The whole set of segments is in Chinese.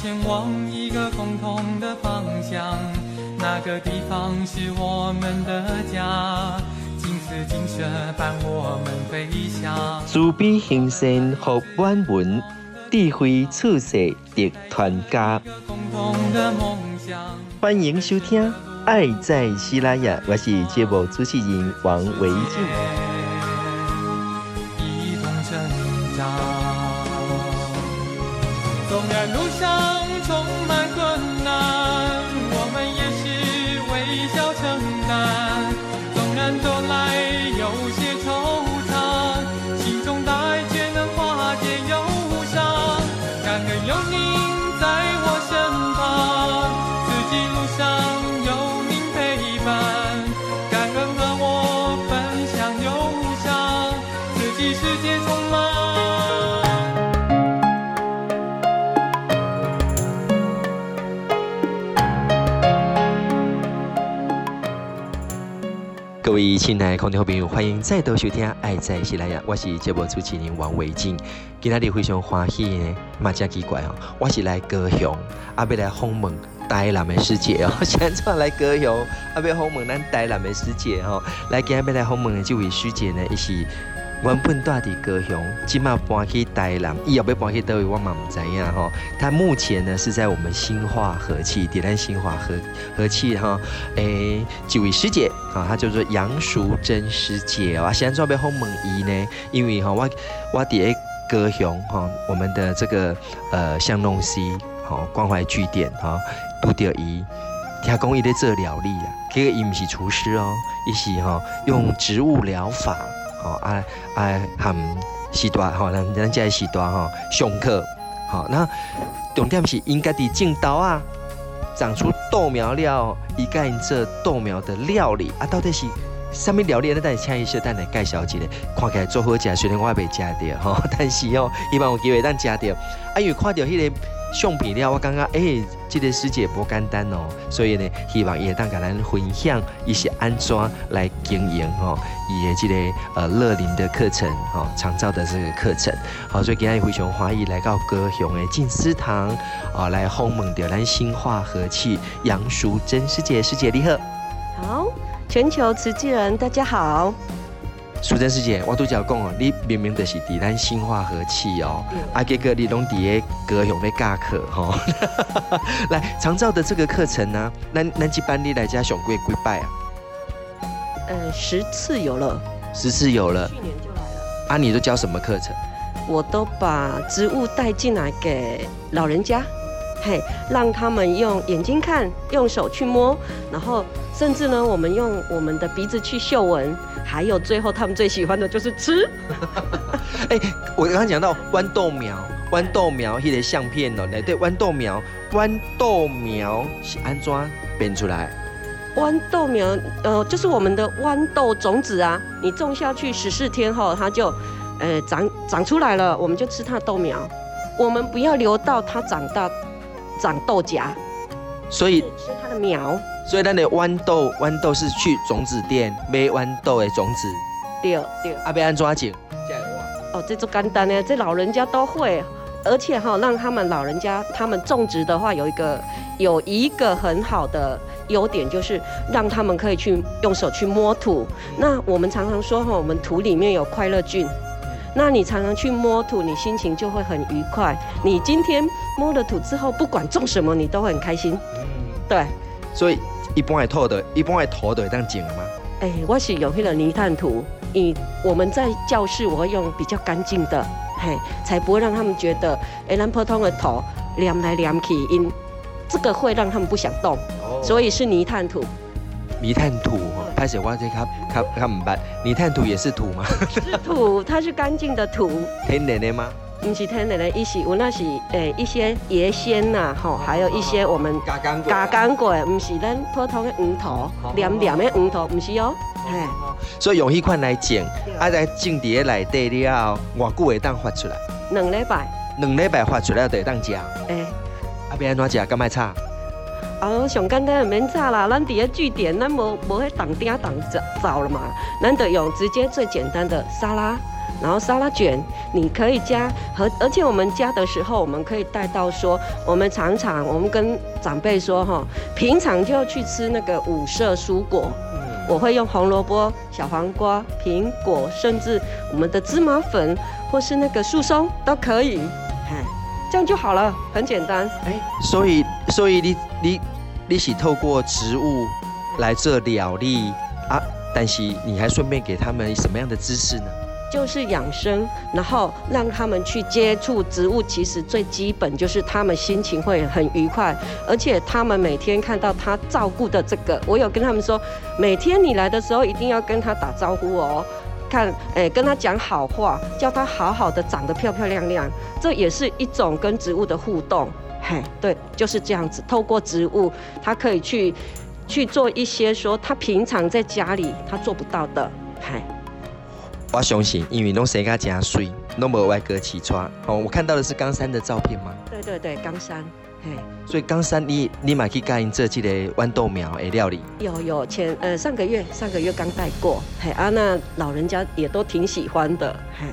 前往一个共同的方向。那个地方是我们的家，金丝金色伴我们飞翔。慈悲行善福满门，智慧处世的团家。共同的梦想。欢迎收听《爱在西拉雅》，我是节目主持人王维静。各位亲爱的观众朋友，欢迎再度收听《爱在喜来雅》，我是节目主持人王维静。今天你非常欢喜呢，嘛真奇怪哦，我是来高雄，阿要来访问台南的师姐哦，现在来高雄，阿要访问咱台南的师姐哦，来今天要来访问的这位师姐呢，伊是。原本住伫高雄，今麦搬去台南，伊要不要搬去倒位，我嘛唔知影吼。他目前呢是在我们新化和气，伫咱新化和和气哈。诶、欸，几位师姐啊，她叫做杨淑珍师姐啊。现在准备访问伊呢，因为吼我我伫个高雄哈，我们的这个呃巷弄 C 哈关怀据点哈，拄着伊，听讲伊在做料理啊，这个伊唔是厨师哦，伊是哈用植物疗法。哦，啊啊，含时段吼，咱咱这时段吼上课，好，那重点是应该伫种豆啊，长出豆苗了，伊个人做豆苗的料理啊，到底是什么料理？咱等下请伊小等来介绍一下，看起来做好食，虽然我还没食到吼，但是哦，希望有机会咱食到，啊，因为看到迄个。相片了，我感觉哎，这个师姐不简单哦，所以呢，希望也当跟咱分享一些安怎来经营哦，伊的这个呃乐林的课程哦，长照的这个课程，好，所以今天非常欢迎来到高雄的静思堂啊，来访问到咱新化和气杨淑珍师姐，师姐你好，好，全球慈济人大家好。淑珍师姐，我都讲哦，你明明就是伫咱新化和气哦，啊，结果你拢伫个高雄咧教课吼。来长照的这个课程呢，咱咱一班你来家上过几摆啊？呃，十次有了。十次有了。去年就来了。啊，你都教什么课程？我都把植物带进来给老人家，嘿，让他们用眼睛看，用手去摸，然后甚至呢，我们用我们的鼻子去嗅闻。还有最后，他们最喜欢的就是吃。哎、欸，我刚刚讲到豌豆苗，豌豆苗一些相片哦，对，豌豆苗，豌豆苗是安怎变出来？豌豆苗，呃，就是我们的豌豆种子啊，你种下去十四天后，它就，呃，长长出来了，我们就吃它的豆苗。我们不要留到它长大长豆荚，所以吃它的苗。所以，咱的豌豆，豌豆是去种子店买豌豆的种子。对对。阿要安怎种？哦，这就简单呢，这老人家都会，而且哈，让他们老人家他们种植的话，有一个有一个很好的优点，就是让他们可以去用手去摸土。那我们常常说哈，我们土里面有快乐菌，那你常常去摸土，你心情就会很愉快。你今天摸了土之后，不管种什么，你都会很开心。对。所以。一般的土的，一般的土的会当种吗？哎、欸，我是用那个泥炭土。以我们在教室，我会用比较干净的，嘿，才不会让他们觉得，哎、欸，咱普通的土黏来黏去，因这个会让他们不想动。哦、所以是泥炭土。泥炭土，拍写我这卡卡卡唔捌，泥炭土也是土吗？是土，它是干净的土。天然的吗？不是天然的，伊是我那是诶一些椰纤呐，吼，还有一些我们加工过的，不是咱普通的黄土，黏黏的黄土，不是哦。嘿，所以用迄款来种，啊来种伫个内底了后，偌久会当发出来？两礼拜。两礼拜发出来就会当食。诶，啊，要安怎食？敢卖炒？哦，上简单就免炸啦，咱伫个据点，咱无无迄当鼎当灶了嘛，咱得用直接最简单的沙拉。然后沙拉卷，你可以加和，而且我们加的时候，我们可以带到说，我们常常我们跟长辈说哈，平常就要去吃那个五色蔬果，我会用红萝卜、小黄瓜、苹果，甚至我们的芝麻粉或是那个树松都可以，哎，这样就好了，很简单。哎，所以所以你你你是透过植物来做料理啊？但是你还顺便给他们什么样的知识呢？就是养生，然后让他们去接触植物。其实最基本就是他们心情会很愉快，而且他们每天看到他照顾的这个，我有跟他们说，每天你来的时候一定要跟他打招呼哦，看，哎，跟他讲好话，叫他好好的长得漂漂亮亮，这也是一种跟植物的互动。嘿，对，就是这样子，透过植物，他可以去。去做一些说他平常在家里他做不到的，嗨，我相信，因为拢生个真水，拢无外阁起床。哦，我看到的是冈山的照片吗？对对对，冈山，嘿。所以冈山你你嘛去教因做这个豌豆苗的料理？有有，前呃上个月上个月刚带过，嘿啊，那老人家也都挺喜欢的，嘿。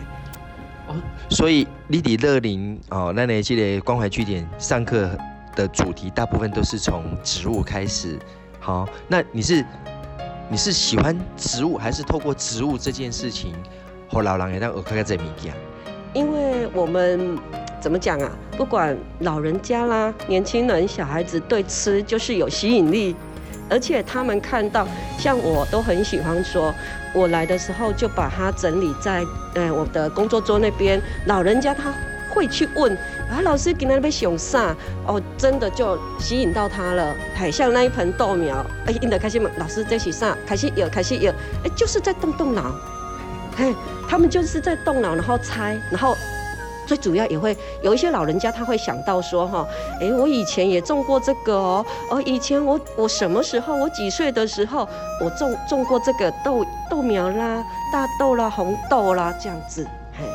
所以你伫乐林哦，那你这个关怀据点上课的主题大部分都是从植物开始。好，那你是你是喜欢植物，还是透过植物这件事情，和老人也当耳开个这物件？因为我们怎么讲啊？不管老人家啦、年轻人、小孩子，对吃就是有吸引力，而且他们看到，像我都很喜欢说，我来的时候就把它整理在呃我的工作桌那边，老人家他。会去问啊，老师给那边想啥？哦，真的就吸引到他了。嘿，像那一盆豆苗，哎，印得开心吗？老师在洗啥？开始有，开始有，哎，就是在动动脑。嘿，他们就是在动脑，然后猜，然后最主要也会有一些老人家他会想到说哈，哎，我以前也种过这个哦，哦，以前我我什么时候？我几岁的时候我种种过这个豆豆苗啦、大豆啦、红豆啦这样子，嘿。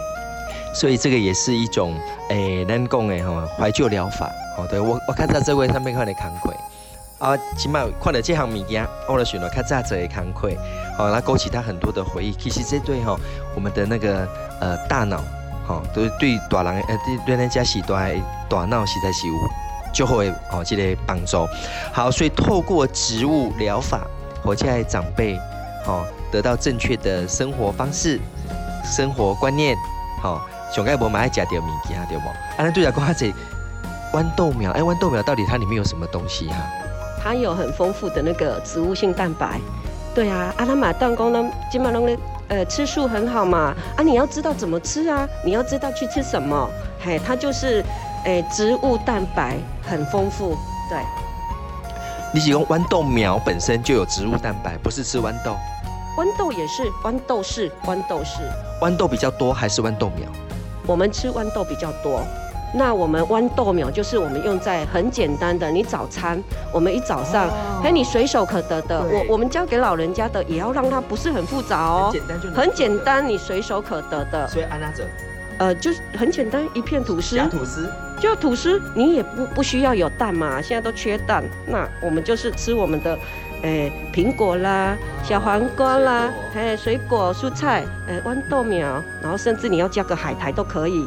所以这个也是一种诶，咱讲的吼怀旧疗法。哦，对我我看到这位上面看的慷慨啊，起码看到这项物件，我了选了看这这的慷慨，好，那勾起他很多的回忆。其实这对哈，我们的那个呃大脑，哈，都对大人呃对对人家是大大脑实在是有就会哦这个帮助。好，所以透过植物疗法，或者长辈，好得到正确的生活方式、生活观念，好。熊盖伯蛮爱加点米给他对不？啊，那对了，讲下这豌豆苗，哎，豌豆苗到底它里面有什么东西哈？它有很丰富的那个植物性蛋白。对啊，阿拉玛当公呢，金马龙的呃吃素很好嘛。啊，你要知道怎么吃啊？你要知道去吃什么？嘿，它就是诶、欸、植物蛋白很丰富。对，你使用豌豆苗本身就有植物蛋白，不是吃豌豆？豌豆也是，豌豆是豌豆是。豌豆比较多还是豌豆苗？我们吃豌豆比较多，那我们豌豆苗就是我们用在很简单的，你早餐我们一早上，哎、哦，你随手可得的，我我们教给老人家的也要让它不是很复杂哦，很简单就很简单，你随手可得的。所以安娜者，呃，就是很简单，一片吐司，吐司，就吐司，你也不不需要有蛋嘛，现在都缺蛋，那我们就是吃我们的。诶，苹果啦，小黄瓜啦，哎，水果、蔬菜，诶，豌豆苗，然后甚至你要加个海苔都可以。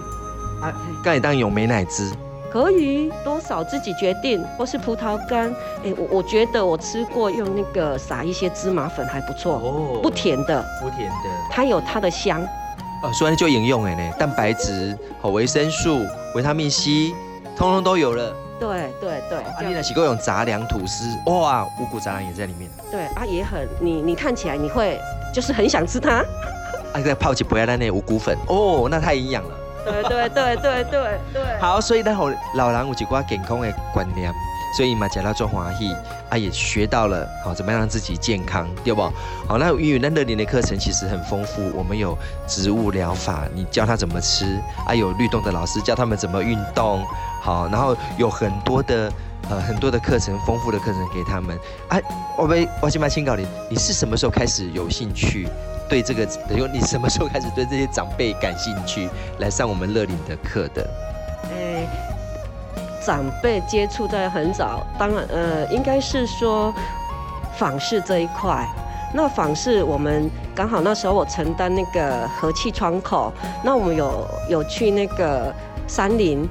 啊，可以当有美奶滋？可以，多少自己决定，或是葡萄干。哎，我我觉得我吃过，用那个撒一些芝麻粉还不错，哦，不甜的，不甜的，它有它的香。啊，所以就饮用哎呢，蛋白质和维生素、维他命 C，通通都有了。对对对，阿丽娜洗过用杂粮吐司，哇，五谷杂粮也在里面。对啊，也很你你看起来你会就是很想吃它。啊，再泡起不要那那五谷粉，哦，那太营养了。对对对对对。好，所以呢，好老人有几挂健康的观念，所以嘛，讲到做欢喜，啊，也学到了好怎么样让自己健康，对不？好，那因为那乐龄的课程其实很丰富，我们有植物疗法，你教他怎么吃，啊，有律动的老师教他们怎么运动。好，然后有很多的呃很多的课程，丰富的课程给他们。啊，我们我先把请教你，你是什么时候开始有兴趣对这个？等于你什么时候开始对这些长辈感兴趣，来上我们乐龄的课的？欸，长辈接触在很早，当然呃，应该是说访视这一块。那访视我们刚好那时候我承担那个和气窗口，那我们有有去那个山林，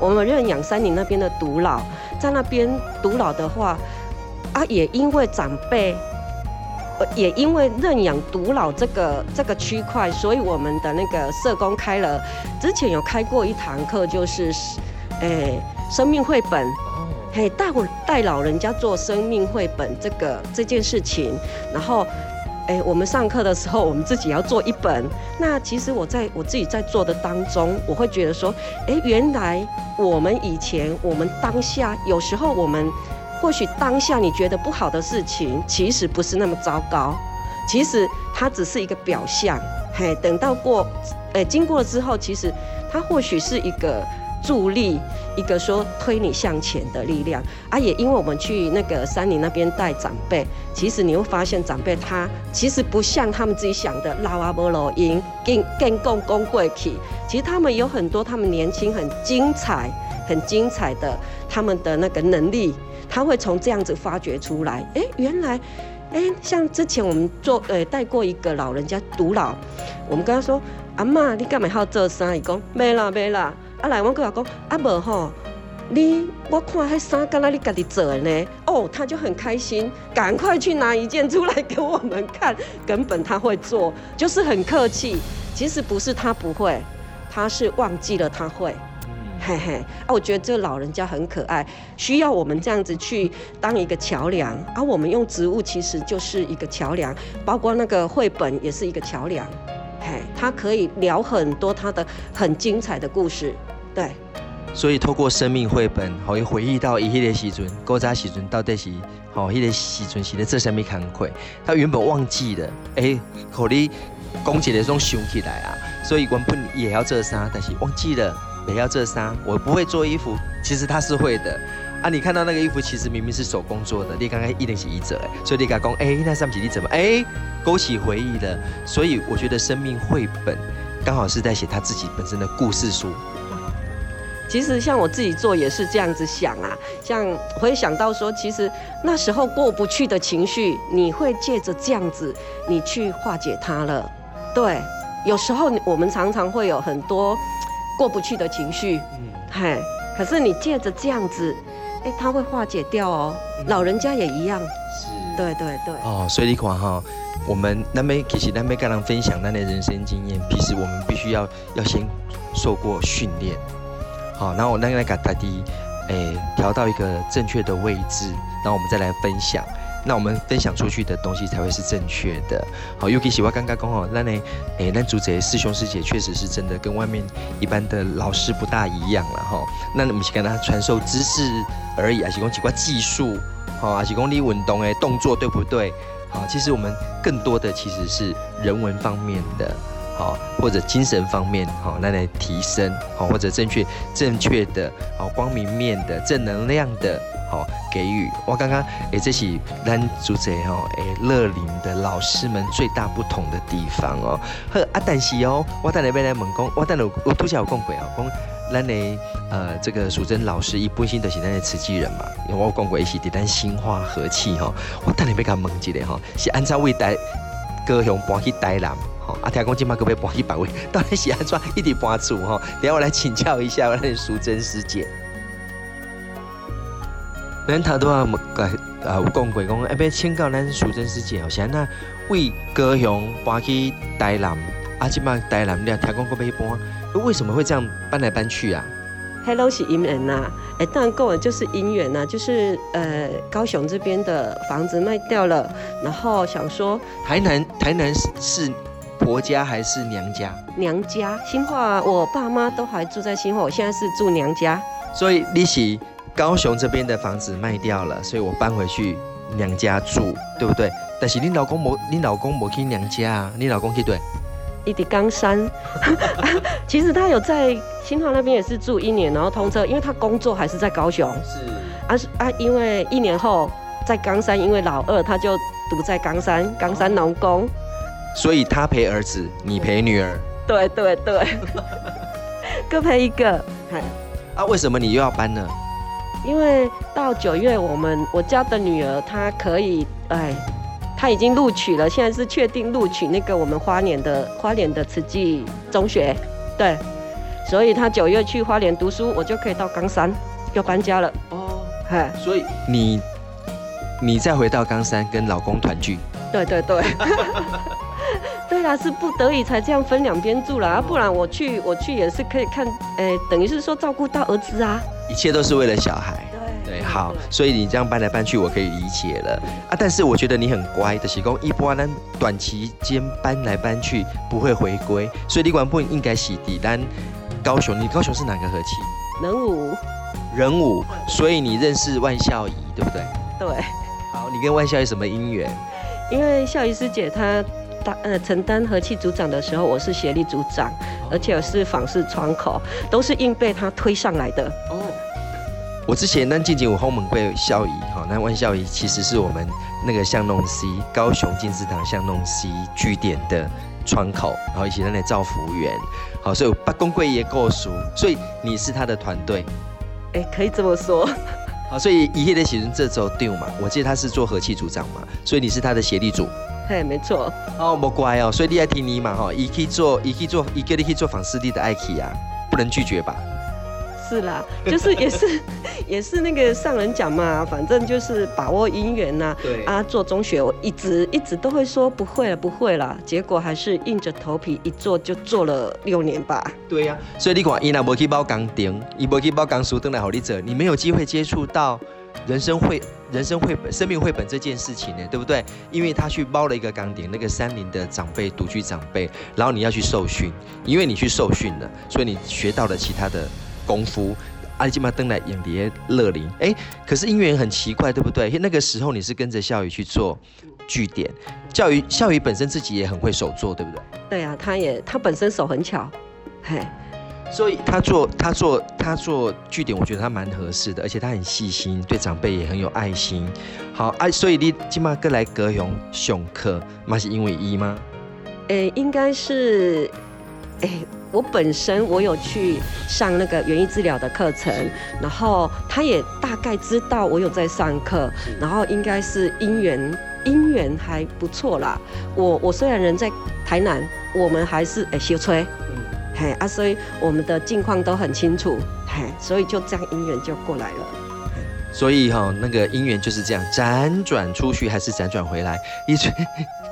我们认养山林那边的独老，在那边独老的话，啊，也因为长辈。也因为认养独老这个这个区块，所以我们的那个社工开了，之前有开过一堂课，就是，哎，生命绘本，嘿，带我带老人家做生命绘本这个这件事情，然后，哎，我们上课的时候，我们自己要做一本。那其实我在我自己在做的当中，我会觉得说，哎，原来我们以前我们当下有时候我们。或许当下你觉得不好的事情，其实不是那么糟糕，其实它只是一个表象。嘿，等到过，呃，经过了之后，其实它或许是一个助力，一个说推你向前的力量。啊，也因为我们去那个山林那边带长辈，其实你会发现长辈他其实不像他们自己想的老啊不老鹰，更更共共贵气。其实他们有很多他们年轻很精彩、很精彩的他们的那个能力。他会从这样子发掘出来，哎，原来，哎，像之前我们做，呃，带过一个老人家独老，我们跟他说，阿嬷，你干嘛要做衫？伊讲没啦没啦，啊来，我跟他讲，阿伯吼，你我看迄衫，敢若你家己做的呢？哦，他就很开心，赶快去拿一件出来给我们看，根本他会做，就是很客气，其实不是他不会，他是忘记了他会。嘿嘿，啊，我觉得这个老人家很可爱，需要我们这样子去当一个桥梁。而、啊、我们用植物其实就是一个桥梁，包括那个绘本也是一个桥梁。嘿，它可以聊很多它的很精彩的故事。对，所以透过生命绘本，可以回忆到伊迄个时阵，古早时阵到底是吼，迄个时阵是咧做啥物工课？他原本忘记了，哎、欸，可你讲起来拢想起来啊。所以原本也要做啥，但是忘记了。也要这纱，我不会做衣服，其实他是会的啊！你看到那个衣服，其实明明是手工做的，你刚刚一定是一者哎，所以你敢讲哎，那上面你怎么哎勾起回忆了？所以我觉得生命绘本刚好是在写他自己本身的故事书。其实像我自己做也是这样子想啊，像我会想到说，其实那时候过不去的情绪，你会借着这样子，你去化解它了。对，有时候我们常常会有很多。过不去的情绪，嗯，嘿，可是你借着这样子，哎，他会化解掉哦。嗯、老人家也一样，是，对对对。哦，所以你看哈，我们那边其实那边跟人分享那些人生经验，其实我们必须要要先受过训练，好，然后我那个来给大弟，哎，调到一个正确的位置，然后我们再来分享。那我们分享出去的东西才会是正确的。好，尤其喜欢刚刚讲哦，那呢，诶，那主持师兄师姐确实是真的跟外面一般的老师不大一样了哈。那我们是跟他传授知识而已，还是讲几块技术，好，还是讲你运动诶动作对不对？好，其实我们更多的其实是人文方面的，好，或者精神方面，好，那来提升，好，或者正确正确的，好，光明面的正能量的。好，给予我刚刚诶，这是咱主持吼诶，乐龄的老师们最大不同的地方哦。呵啊，但是哦，我等下要来问讲，我等下我拄则有讲过哦，讲咱的呃这个淑珍老师一般性都是咱的慈济人嘛，因为我讲过伊是伫咱心化和气吼，我等下要甲问一下吼，是按照为台高雄搬去台南吼，啊听讲今麦阁要搬去百位，到底是安怎一直搬厝吼？等下我来请教一下我的淑珍师姐。咱头拄啊，个啊有讲过讲，要请教咱淑珍师姐，好像那为高雄搬去台南，啊，即马台南了，听讲过要搬，为什么会这样搬来搬去啊？Hello，是姻缘呐，哎，当然够了就是姻缘呐，就是呃高雄这边的房子卖掉了，然后想说台南，台南是是婆家还是娘家？娘家，新化，我爸妈都还住在新化，我现在是住娘家，所以你是。高雄这边的房子卖掉了，所以我搬回去娘家住，对不对？但是你老公没，你老公没去娘家啊？你老公去对？一直冈山，其实他有在新华那边也是住一年，然后通车，因为他工作还是在高雄。是啊啊，因为一年后在冈山，因为老二他就读在冈山，冈山农工。所以他陪儿子，你陪女儿。对对对，各陪一个。啊，为什么你又要搬呢？因为到九月，我们我家的女儿她可以哎她已经录取了，现在是确定录取那个我们花莲的花莲的慈济中学，对，所以她九月去花莲读书，我就可以到冈山，要搬家了。哦，嗨，所以你你再回到冈山跟老公团聚？对对对，对啦，是不得已才这样分两边住啦，不然我去我去也是可以看，哎，等于是说照顾到儿子啊，一切都是为了小孩。对，好，所以你这样搬来搬去，我可以理解了啊。但是我觉得你很乖的，是讲一般咱短期间搬来搬去不会回归，所以你原本应该是在咱高雄。你高雄是哪个和气？人武。人武，所以你认识万孝仪，对不对？对。好，你跟万孝仪什么姻缘？因为孝仪师姐她当呃承担和气组长的时候，我是协力组长，而且我是访视窗口，都是硬被他推上来的。哦。我之前那进前有后门会孝仪哈，那万孝仪其实是我们那个巷弄 C 高雄金字塔巷弄 C 据点的窗口，然后以及那里造服务员，好，所以八公贵也够熟，所以你是他的团队，哎、欸，可以这么说，好，所以一切的写成这周定嘛，我记得他是做和气组长嘛，所以你是他的协力组，嘿，没错，哦，不乖哦，所以你爱听你嘛哈，一可以做，一可以做，一个你可以做访师弟的爱去啊，不能拒绝吧。是啦，就是也是 也是那个上人讲嘛，反正就是把握姻缘呐。对啊，做中学我一直一直都会说不会了不会了，结果还是硬着头皮一做就做了六年吧。对呀、啊，所以你看，伊那无去包工程，伊无去包工书，等来好你做，你没有机会接触到人生绘、人生绘本、生命绘本这件事情呢，对不对？因为他去包了一个岗顶，那个山林的长辈独居长辈，然后你要去受训，因为你去受训了，所以你学到了其他的。功夫，阿里基马登来演碟乐林，哎，可是姻缘很奇怪，对不对？那个时候你是跟着孝宇去做据点，教育孝宇本身自己也很会手做，对不对？对啊，他也他本身手很巧，嘿，所以他做他做他做据点，我觉得他蛮合适的，而且他很细心，对长辈也很有爱心。好，哎、啊，所以你今马哥来高雄上课，那是因为伊吗？哎，应该是，哎。我本身我有去上那个园艺治疗的课程，然后他也大概知道我有在上课，然后应该是姻缘姻缘还不错啦。我我虽然人在台南，我们还是哎小崔，嗯，嘿啊，所以我们的近况都很清楚，嘿，所以就这样姻缘就过来了。所以哈、哦，那个姻缘就是这样辗转出去，还是辗转回来，一直。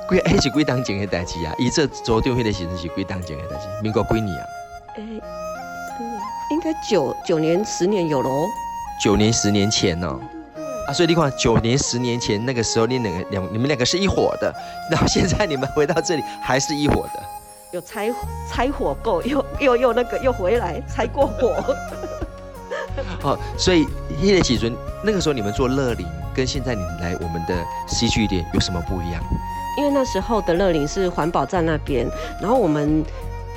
几还是几当前的代志啊？以这昨天迄个时阵是几当前的代志？民国几年啊？诶、欸，应该九九年、十年有喽。九年、十年前呢、喔？啊，所以你看，九年、十年前那个时候，你两个两你们两个是一伙的，然后现在你们回到这里还是一伙的。有拆拆火过，又又又那个又回来拆过火。哦，所以迄个时阵，那个时候你们做乐龄，跟现在你们来我们的 C 据点有什么不一样？因为那时候的乐林是环保站那边，然后我们，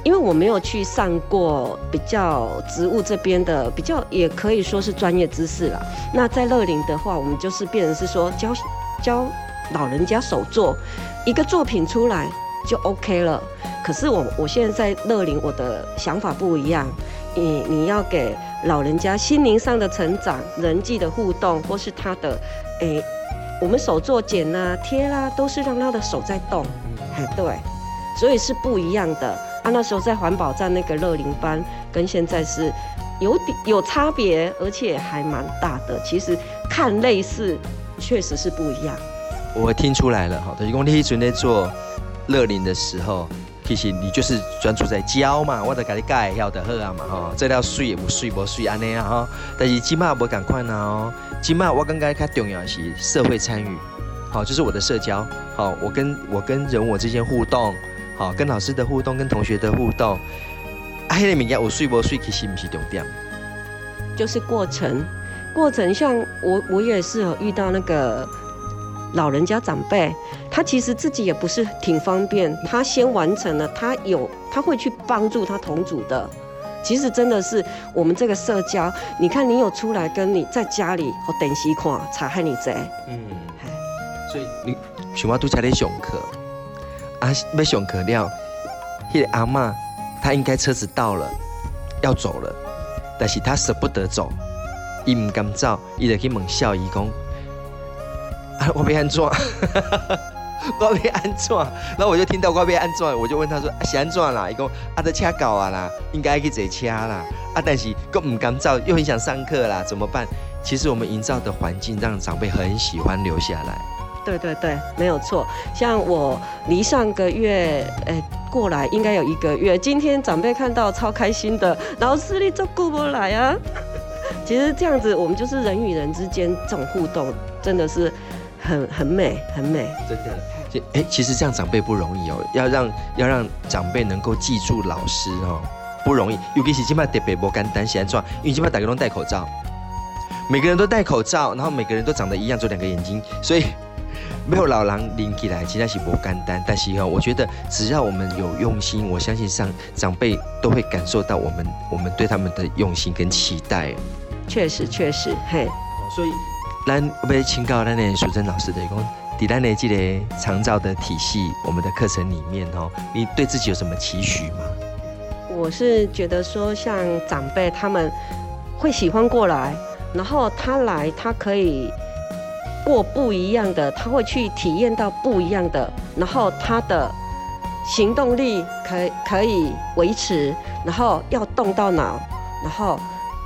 因为我没有去上过比较植物这边的比较，也可以说是专业知识啦。那在乐林的话，我们就是变成是说教教老人家手做一个作品出来就 OK 了。可是我我现在在乐林，我的想法不一样，你你要给老人家心灵上的成长、人际的互动，或是他的诶。我们手做剪啊、贴啦、啊，都是让他的手在动，哎，对，所以是不一样的啊。那时候在环保站那个乐龄班，跟现在是有点有差别，而且还蛮大的。其实看类似，确实是不一样。我听出来了哈，就是讲你以前在做乐龄的时候，其实你就是专注在教嘛，我得给你介绍的好啊嘛哈，这条水也不水不水安尼啊哈，但是起码不赶快呢哦。起码我刚刚较重要的是社会参与，好，就是我的社交，好，我跟我跟人我之间互动，好，跟老师的互动，跟同学的互动，啊，迄个物件有水无水，其实不是重点，就是过程，过程像我我也是有遇到那个老人家长辈，他其实自己也不是挺方便，他先完成了，他有他会去帮助他同组的。其实真的是我们这个社交，你看你有出来跟你在家里和电视看，才害你贼。嗯，所以你想要都在咧上课，啊，要上课了，那个阿嬷她应该车子到了，要走了，但是她舍不得走，伊唔敢走，伊就去问孝仪讲，啊，我要安怎？我被安怎？然后我就听到我被安怎，我就问他说：是安怎啦？伊讲啊，的车搞啊啦，应该去坐车啦。啊，但是又唔敢走，又很想上课啦，怎么办？其实我们营造的环境让长辈很喜欢留下来。对对对，没有错。像我离上个月，诶过来应该有一个月。今天长辈看到超开心的，老师你怎顾不来啊？其实这样子，我们就是人与人之间这种互动，真的是很很美，很美。真的，哎，其实这样长辈不容易哦，要让要让长辈能够记住老师哦，不容易。尤其是今麦特别不简单，现在因为今麦大家都戴口罩，每个人都戴口罩，然后每个人都长得一样，就两个眼睛，所以。没有老狼拎起来，其实是不简单。但是哈，我觉得只要我们有用心，我相信上长辈都会感受到我们我们对他们的用心跟期待。确实，确实，嘿。所以，咱要请教咱的淑珍老师的讲，在咱的这个长照的体系，我们的课程里面哦，你对自己有什么期许吗？我是觉得说，像长辈他们会喜欢过来，然后他来，他可以。过不一样的，他会去体验到不一样的，然后他的行动力可以可以维持，然后要动到脑，然后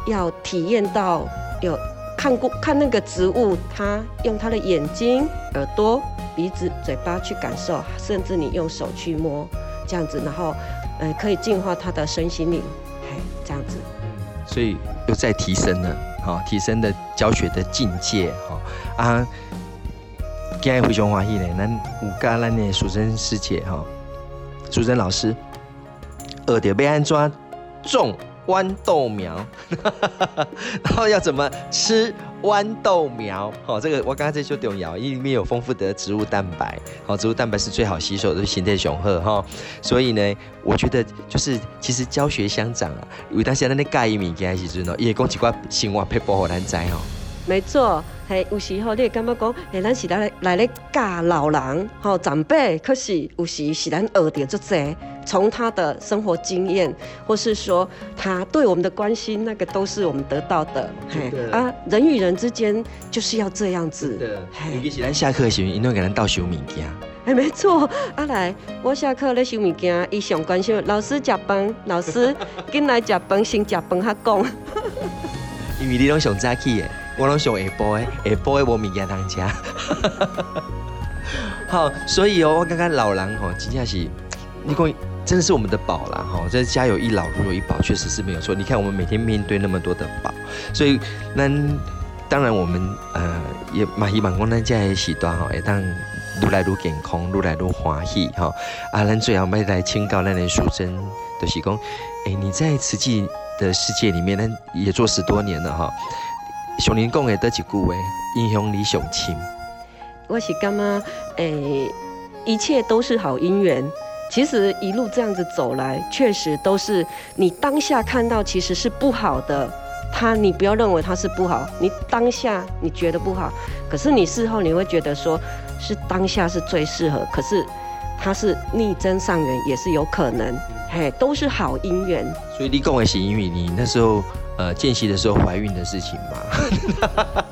要体验到有看过看那个植物，他用他的眼睛、耳朵、鼻子、嘴巴去感受，甚至你用手去摸，这样子，然后呃可以净化他的身心灵，嘿，这样子，所以又在提升了，好，提升的教学的境界，哈。啊，今日非常欢喜呢，咱有甲咱的淑珍师姐哈，淑珍老师，学着要安怎种豌豆苗，然后要怎么吃豌豆苗？好，这个我刚刚在说动摇，因为里面有丰富的植物蛋白，好，植物蛋白是最好吸收的，形态雄厚哈。所以呢，我觉得就是其实教学相长啊，有当时咱咧教伊物件的时阵哦，伊也讲一寡生活撇步互咱知吼。没错，嘿，有时候你会感觉讲，嘿，咱是来来咧教老人，吼长辈，可是有时是咱学到这些，从他的生活经验，或是说他对我们的关心，那个都是我们得到的。嘿，啊，人与人之间就是要这样子。对，尤其是咱下课时，因为给咱倒收物件。哎，没错，啊来，我下课咧收物件，伊上关心老师食饭，老师 进来食饭，先食饭才讲。因为你拢上早起的。我拢想下晡的，下晡的无物件通吃。好，所以哦，我刚刚老人吼，真正是，你讲真的是我们的宝啦吼，这家有一老如有一宝，确实是没有错。你看我们每天面对那么多的宝，所以那当然我们呃也蛮希望讲咱家的时段吼，会当愈来愈健康，愈来愈欢喜哈。啊，咱最后要来请教咱的淑珍，就是讲，哎、欸，你在慈济的世界里面，咱也做十多年了哈。熊林共也得几句话，影响你上深。我是感觉，诶、一切都是好姻缘。其实一路这样子走来，确实都是你当下看到其实是不好的，他你不要认为他是不好，你当下你觉得不好，可是你事后你会觉得说是当下是最适合，可是他是逆增上缘也是有可能，嘿，都是好姻缘。所以立功也是因为你那时候。呃，见习的时候怀孕的事情嘛，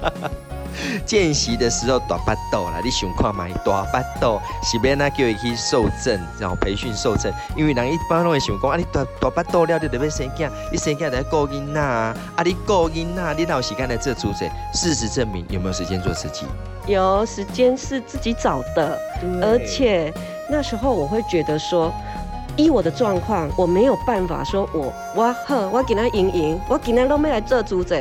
见习的时候大巴肚啦，你想看嘛？大巴肚是要那叫伊去受证，然后培训受证，因为人一般拢会想讲啊，你大大巴肚了，你得要生囝，你生囝得顾囡仔啊，啊你顾囡仔，你哪有时间来做主者？事实证明，有没有时间做自己？有时间是自己找的，而且那时候我会觉得说。依我的状况，我没有办法说我，我我好，我今天赢赢，我今天都没来做主者，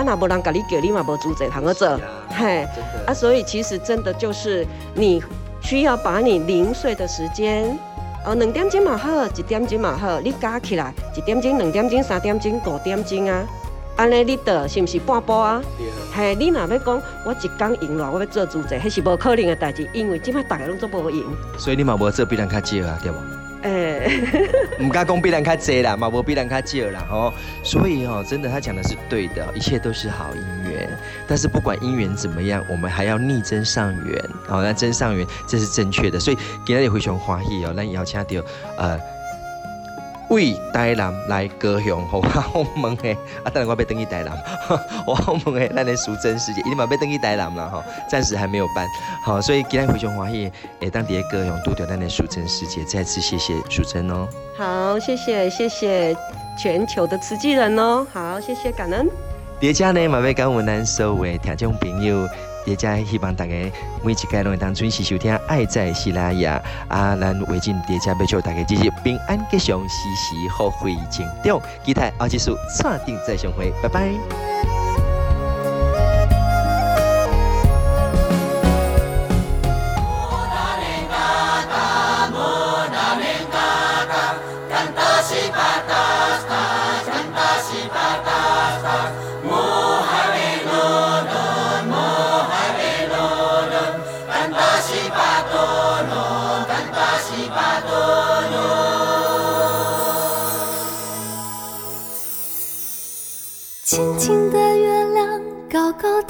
啊那无人甲你叫你嘛无做者通个做，嘿，啊所以其实真的就是你需要把你零碎的时间，哦两点钟嘛好，一点钟嘛好，你加起来一点钟、两点钟、三点钟、五点钟啊，安尼你得是毋是半步啊？嘿，你若要讲我一天赢了，我要做主者，迄是无可能的代志，因为即摆大家拢做无赢，所以你嘛无做比人较少啊，对哎，唔敢讲比人卡济啦，嘛无比人卡少啦，吼。所以哦，真的他讲的是对的，一切都是好姻缘。但是不管姻缘怎么样，我们还要逆增上缘，好，那增上缘这是正确的。所以今天也非常欢喜哦，咱邀请到呃为台南来高雄，好，我问诶，啊，当然我要登记台南，我好问诶，咱的淑珍师姐，一定嘛要登记台南了哈，暂时还没有办，好，所以今天非常欢喜，诶，当地的高雄拄到咱的淑珍师姐，再次谢谢淑珍哦。好，谢谢谢谢全球的慈济人哦，好，谢谢感恩。叠加呢，嘛要感恩咱所有的听众朋友。也再希望大家每一集拢会当准时收听《爱在西拉雅》啊，咱为尽叠加要祝大家日日平安吉祥，时时福慧成长。期待下一次串定再相会，拜拜。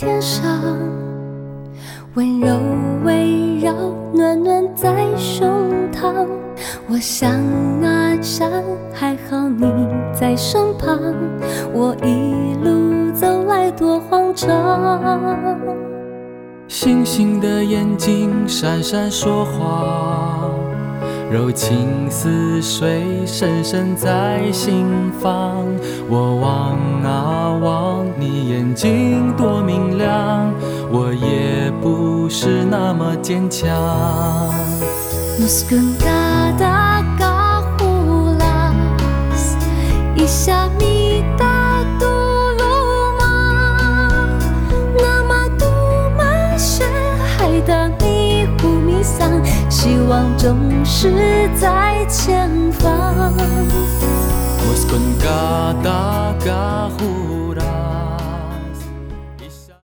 天上，温柔围绕，暖暖在胸膛。我想啊想，还好你在身旁。我一路走来多慌张。星星的眼睛闪闪说话，柔情似水深深在心房。我望啊望，你眼睛多明亮，我也不是那么坚强。是在前方。